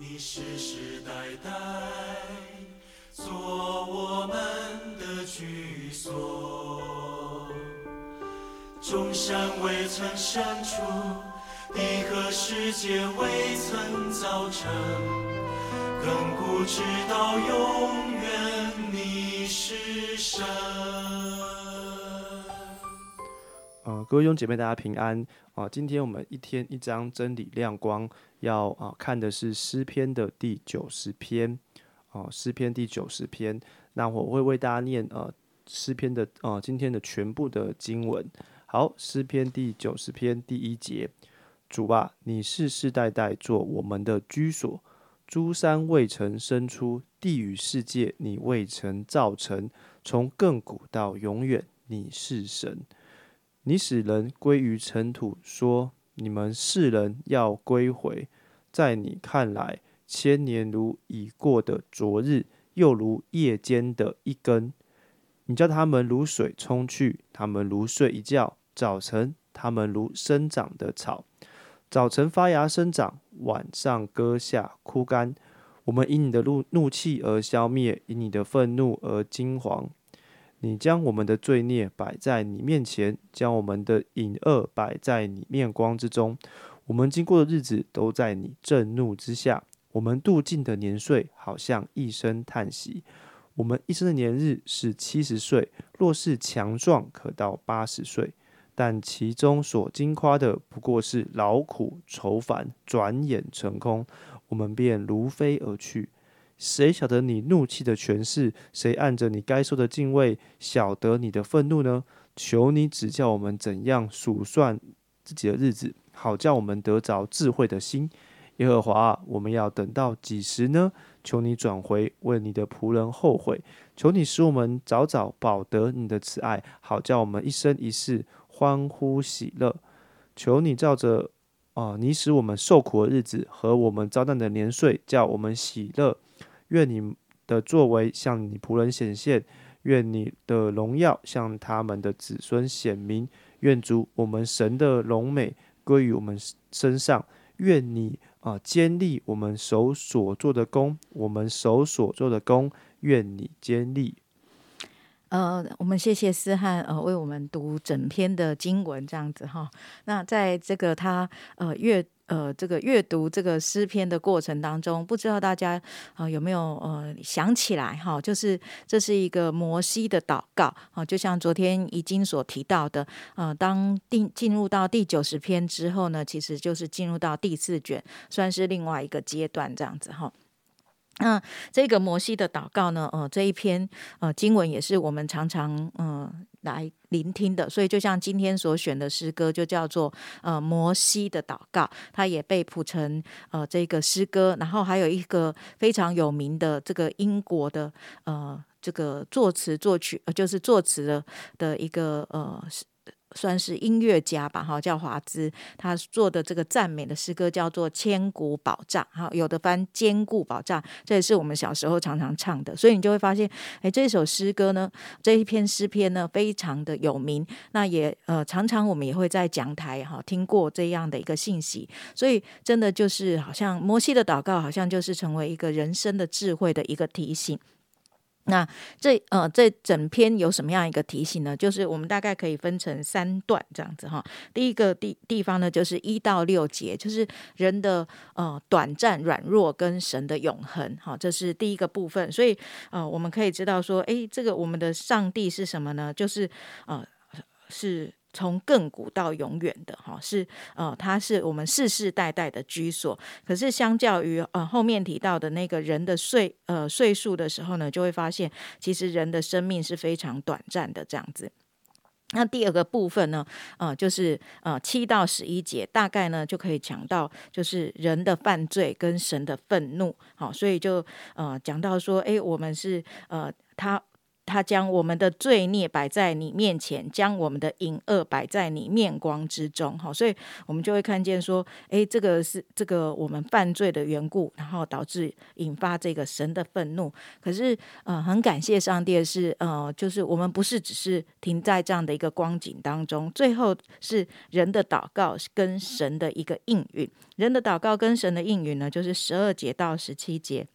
你世世代代做我们的居所，众山未曾生出，地和世界未曾造成，亘古直到永远，你是神。呃，各位兄姐妹，大家平安啊、今天我们一天一章真理亮光，要啊、看的是诗篇的第九十篇哦、诗篇第九十篇。那我会为大家念呃诗篇的呃今天的全部的经文。好，诗篇第九十篇第一节，主啊，你世世代代做我们的居所，诸山未曾生出，地与世界你未曾造成，从亘古到永远，你是神。你使人归于尘土，说：“你们世人要归回。”在你看来，千年如已过的昨日，又如夜间的一更。你叫他们如水冲去，他们如睡一觉；早晨，他们如生长的草，早晨发芽生长，晚上割下枯干。我们因你的怒怒气而消灭，因你的愤怒而惊惶。你将我们的罪孽摆在你面前，将我们的隐恶摆在你面光之中。我们经过的日子都在你震怒之下，我们度尽的年岁好像一声叹息。我们一生的年日是七十岁，若是强壮，可到八十岁。但其中所经夸的不过是劳苦愁烦，转眼成空，我们便如飞而去。谁晓得你怒气的权势？谁按着你该受的敬畏，晓得你的愤怒呢？求你指教我们怎样数算自己的日子，好叫我们得着智慧的心。耶和华，我们要等到几时呢？求你转回，为你的仆人后悔。求你使我们早早保得你的慈爱，好叫我们一生一世欢呼喜乐。求你照着啊、你使我们受苦的日子和我们遭难的年岁，叫我们喜乐。愿你的作为向你仆人显现，愿你的荣耀向他们的子孙显明。愿主我们神的荣美归于我们身上。愿你啊、坚立我们手所做的功，我们手所做的功，愿你坚立。呃，我们谢谢思翰呃为我们读整篇的经文这样子哈。那在这个他呃阅呃这个阅读这个诗篇的过程当中，不知道大家呃有没有呃想起来哈？就是这是一个摩西的祷告啊，就像昨天已经所提到的，呃，当进进入到第九十篇之后呢，其实就是进入到第四卷，算是另外一个阶段这样子哈。那这个摩西的祷告呢，呃，这一篇呃经文也是我们常常嗯、呃、来聆听的，所以就像今天所选的诗歌，就叫做呃摩西的祷告，它也被谱成呃这个诗歌，然后还有一个非常有名的这个英国的呃这个作词作曲，呃就是作词的的一个呃。算是音乐家吧，哈，叫华兹，他做的这个赞美的诗歌叫做《千古宝藏》，哈，有的翻《坚固宝藏》，这也是我们小时候常常唱的，所以你就会发现，哎，这首诗歌呢，这一篇诗篇呢，非常的有名，那也呃，常常我们也会在讲台哈听过这样的一个信息，所以真的就是好像摩西的祷告，好像就是成为一个人生的智慧的一个提醒。那这呃这整篇有什么样一个提醒呢？就是我们大概可以分成三段这样子哈。第一个地地方呢，就是一到六节，就是人的呃短暂、软弱跟神的永恒，好，这是第一个部分。所以呃，我们可以知道说，诶，这个我们的上帝是什么呢？就是呃是。从亘古到永远的哈，是呃，它是我们世世代代的居所。可是相较于呃后面提到的那个人的岁呃岁数的时候呢，就会发现其实人的生命是非常短暂的这样子。那第二个部分呢，呃，就是呃七到十一节，大概呢就可以讲到就是人的犯罪跟神的愤怒。好，所以就呃讲到说，诶，我们是呃他。他将我们的罪孽摆在你面前，将我们的隐恶摆在你面光之中。好，所以我们就会看见说，诶，这个是这个我们犯罪的缘故，然后导致引发这个神的愤怒。可是，呃，很感谢上帝的是，呃，就是我们不是只是停在这样的一个光景当中，最后是人的祷告跟神的一个应允。人的祷告跟神的应允呢，就是十二节到十七节。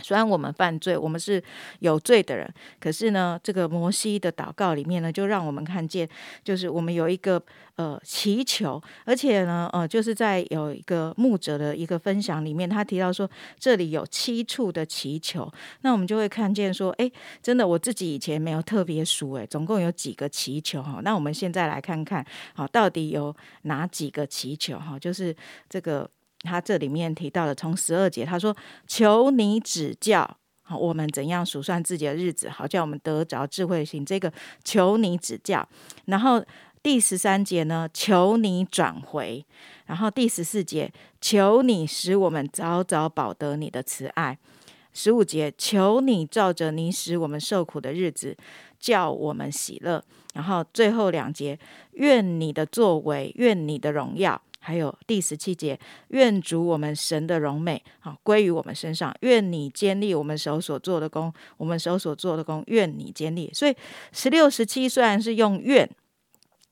虽然我们犯罪，我们是有罪的人，可是呢，这个摩西的祷告里面呢，就让我们看见，就是我们有一个呃祈求，而且呢，呃，就是在有一个牧者的一个分享里面，他提到说，这里有七处的祈求，那我们就会看见说，哎，真的我自己以前没有特别数，哎，总共有几个祈求哈，那我们现在来看看，好，到底有哪几个祈求哈，就是这个。他这里面提到了从十二节，他说：“求你指教，好，我们怎样数算自己的日子，好叫我们得着智慧心。”这个求你指教。然后第十三节呢，求你转回。然后第十四节，求你使我们早早保得你的慈爱。十五节，求你照着你使我们受苦的日子，叫我们喜乐。然后最后两节，愿你的作为，愿你的荣耀。还有第十七节，愿主我们神的荣美好归于我们身上，愿你坚立我们手所做的功，我们手所做的功，愿你坚立。所以十六、十七虽然是用愿。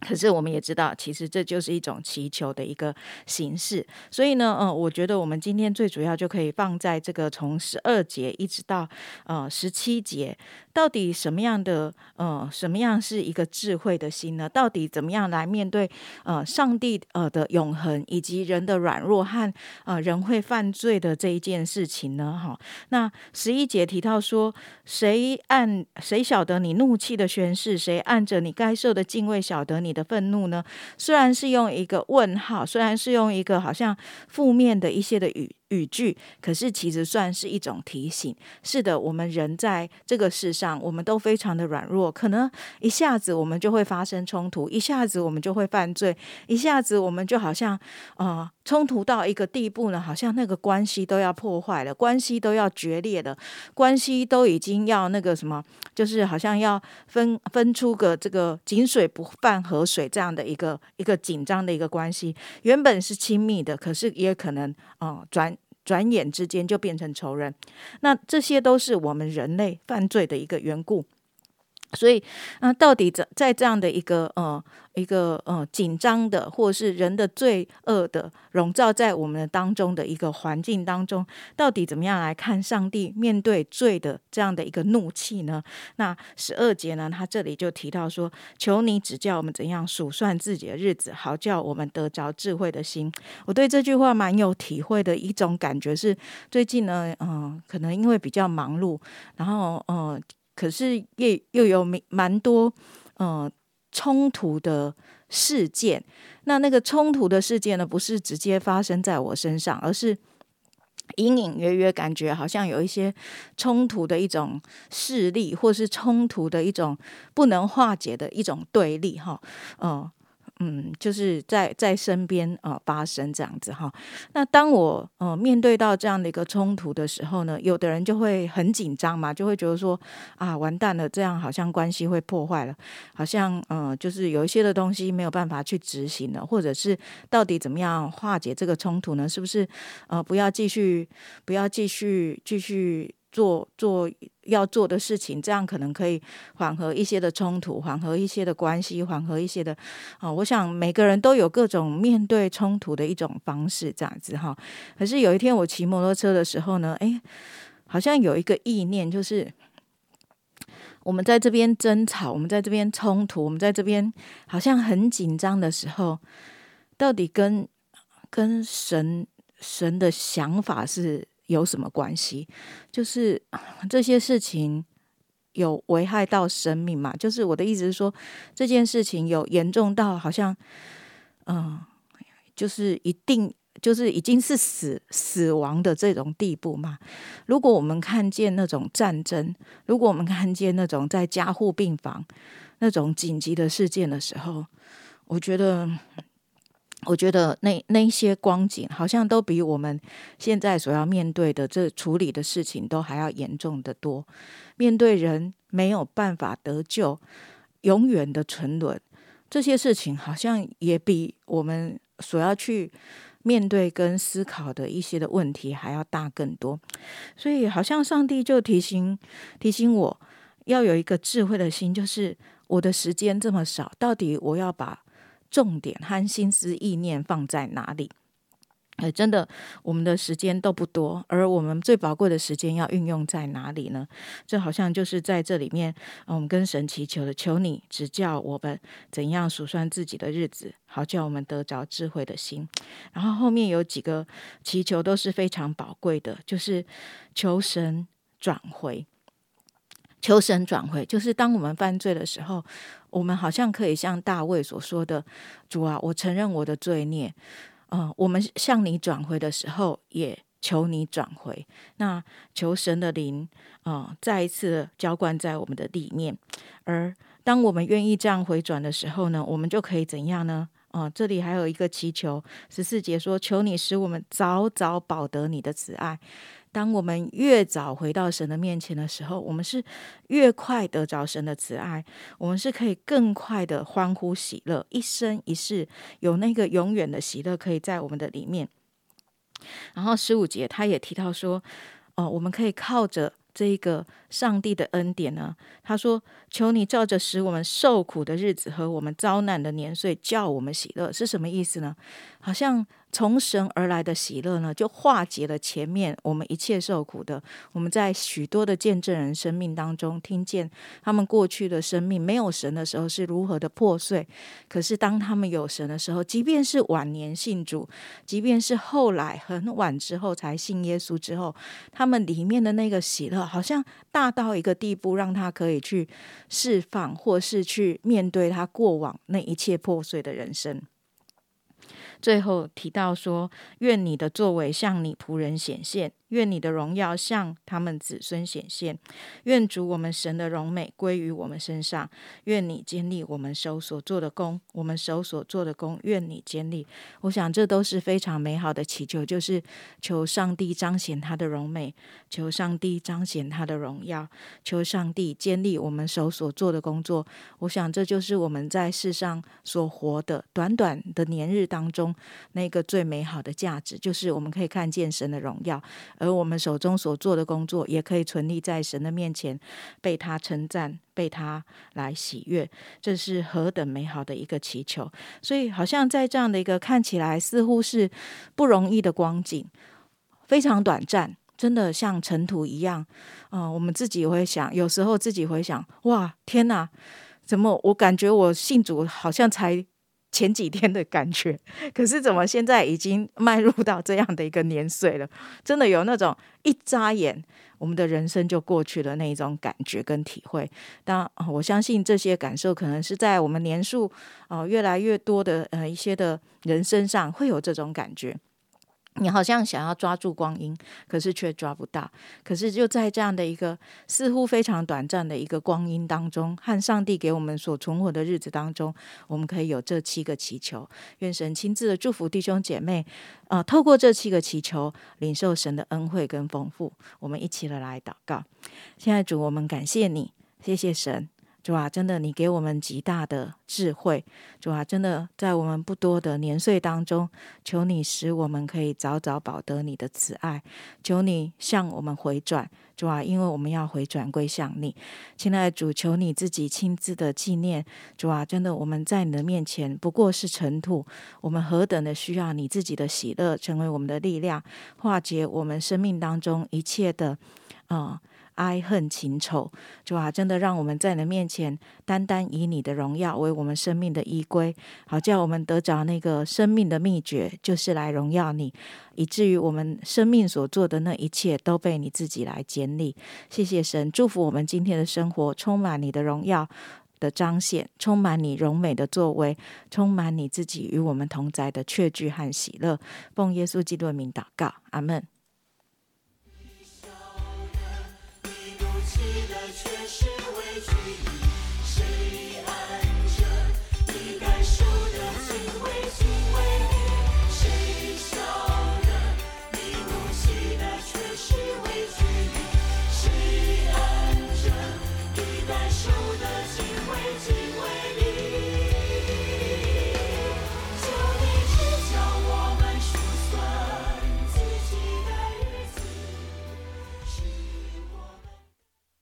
可是我们也知道，其实这就是一种祈求的一个形式。所以呢，嗯，我觉得我们今天最主要就可以放在这个从十二节一直到呃十七节，到底什么样的呃什么样是一个智慧的心呢？到底怎么样来面对呃上帝呃的永恒以及人的软弱和呃人会犯罪的这一件事情呢？哈，那十一节提到说，谁按谁晓得你怒气的宣誓？谁按着你该受的敬畏晓得你？你的愤怒呢？虽然是用一个问号，虽然是用一个好像负面的一些的语。语句，可是其实算是一种提醒。是的，我们人在这个世上，我们都非常的软弱，可能一下子我们就会发生冲突，一下子我们就会犯罪，一下子我们就好像呃冲突到一个地步呢，好像那个关系都要破坏了，关系都要决裂了，关系都已经要那个什么，就是好像要分分出个这个井水不犯河水这样的一个一个紧张的一个关系。原本是亲密的，可是也可能哦转。转眼之间就变成仇人，那这些都是我们人类犯罪的一个缘故。所以，那到底在在这样的一个呃一个呃紧张的，或是人的罪恶的笼罩在我们当中的一个环境当中，到底怎么样来看上帝面对罪的这样的一个怒气呢？那十二节呢，他这里就提到说：“求你指教我们怎样数算自己的日子，好叫我们得着智慧的心。”我对这句话蛮有体会的一种感觉是，最近呢，嗯，可能因为比较忙碌，然后嗯。可是也又有蛮多嗯冲突的事件，那那个冲突的事件呢，不是直接发生在我身上，而是隐隐约约感觉好像有一些冲突的一种势力，或是冲突的一种不能化解的一种对立，哈，嗯。嗯，就是在在身边呃发生这样子哈。那当我呃面对到这样的一个冲突的时候呢，有的人就会很紧张嘛，就会觉得说啊完蛋了，这样好像关系会破坏了，好像呃就是有一些的东西没有办法去执行了，或者是到底怎么样化解这个冲突呢？是不是呃不要继续不要继续继续？做做要做的事情，这样可能可以缓和一些的冲突，缓和一些的关系，缓和一些的啊。我想每个人都有各种面对冲突的一种方式，这样子哈。可是有一天我骑摩托车的时候呢，哎，好像有一个意念，就是我们在这边争吵，我们在这边冲突，我们在这边好像很紧张的时候，到底跟跟神神的想法是？有什么关系？就是这些事情有危害到生命嘛？就是我的意思是说，这件事情有严重到好像，嗯，就是一定就是已经是死死亡的这种地步嘛？如果我们看见那种战争，如果我们看见那种在加护病房那种紧急的事件的时候，我觉得我觉得那那些光景，好像都比我们现在所要面对的这处理的事情都还要严重的多。面对人没有办法得救，永远的沉沦，这些事情好像也比我们所要去面对跟思考的一些的问题还要大更多。所以，好像上帝就提醒提醒我要有一个智慧的心，就是我的时间这么少，到底我要把。重点和心思意念放在哪里？哎，真的，我们的时间都不多，而我们最宝贵的时间要运用在哪里呢？这好像就是在这里面，我们跟神祈求的，求你指教我们怎样数算自己的日子，好叫我们得着智慧的心。然后后面有几个祈求都是非常宝贵的，就是求神转回。求神转回，就是当我们犯罪的时候，我们好像可以像大卫所说的：“主啊，我承认我的罪孽。”嗯，我们向你转回的时候，也求你转回。那求神的灵啊，再一次浇灌在我们的里面。而当我们愿意这样回转的时候呢，我们就可以怎样呢？啊，这里还有一个祈求，十四节说：“求你使我们早早保得你的慈爱。”当我们越早回到神的面前的时候，我们是越快得着神的慈爱，我们是可以更快的欢呼喜乐，一生一世有那个永远的喜乐可以在我们的里面。然后十五节他也提到说，哦，我们可以靠着。这一个上帝的恩典呢？他说：“求你照着使我们受苦的日子和我们遭难的年岁，叫我们喜乐。”是什么意思呢？好像从神而来的喜乐呢，就化解了前面我们一切受苦的。我们在许多的见证人生命当中，听见他们过去的生命没有神的时候是如何的破碎。可是当他们有神的时候，即便是晚年信主，即便是后来很晚之后才信耶稣之后，他们里面的那个喜乐。好像大到一个地步，让他可以去释放，或是去面对他过往那一切破碎的人生。最后提到说：“愿你的作为向你仆人显现。”愿你的荣耀向他们子孙显现，愿主我们神的荣美归于我们身上，愿你坚立我们手所做的功，我们手所做的功，愿你坚立。我想这都是非常美好的祈求，就是求上帝彰显他的荣美，求上帝彰显他的荣耀，求上帝坚立我们手所做的工作。我想这就是我们在世上所活的短短的年日当中那个最美好的价值，就是我们可以看见神的荣耀。而我们手中所做的工作，也可以存立在神的面前，被他称赞，被他来喜悦，这是何等美好的一个祈求！所以，好像在这样的一个看起来似乎是不容易的光景，非常短暂，真的像尘土一样。嗯，我们自己会想，有时候自己会想，哇，天哪，怎么我感觉我信主好像才。前几天的感觉，可是怎么现在已经迈入到这样的一个年岁了？真的有那种一眨眼，我们的人生就过去了那一种感觉跟体会。当我相信这些感受，可能是在我们年数哦越来越多的呃一些的人身上会有这种感觉。你好像想要抓住光阴，可是却抓不到。可是就在这样的一个似乎非常短暂的一个光阴当中，和上帝给我们所存活的日子当中，我们可以有这七个祈求。愿神亲自的祝福弟兄姐妹，啊，透过这七个祈求，领受神的恩惠跟丰富。我们一起的来祷告。现在主，我们感谢你，谢谢神。主啊，真的，你给我们极大的智慧。主啊，真的，在我们不多的年岁当中，求你使我们可以早早保得你的慈爱。求你向我们回转，主啊，因为我们要回转归向你。亲爱的主，求你自己亲自的纪念。主啊，真的，我们在你的面前不过是尘土，我们何等的需要你自己的喜乐成为我们的力量，化解我们生命当中一切的啊。哀恨情仇，主啊，真的让我们在你的面前，单单以你的荣耀为我们生命的依归，好叫我们得着那个生命的秘诀，就是来荣耀你，以至于我们生命所做的那一切都被你自己来建立。谢谢神，祝福我们今天的生活充满你的荣耀的彰显，充满你荣美的作为，充满你自己与我们同在的确据和喜乐。奉耶稣基督的名祷告，阿门。去的却是委屈。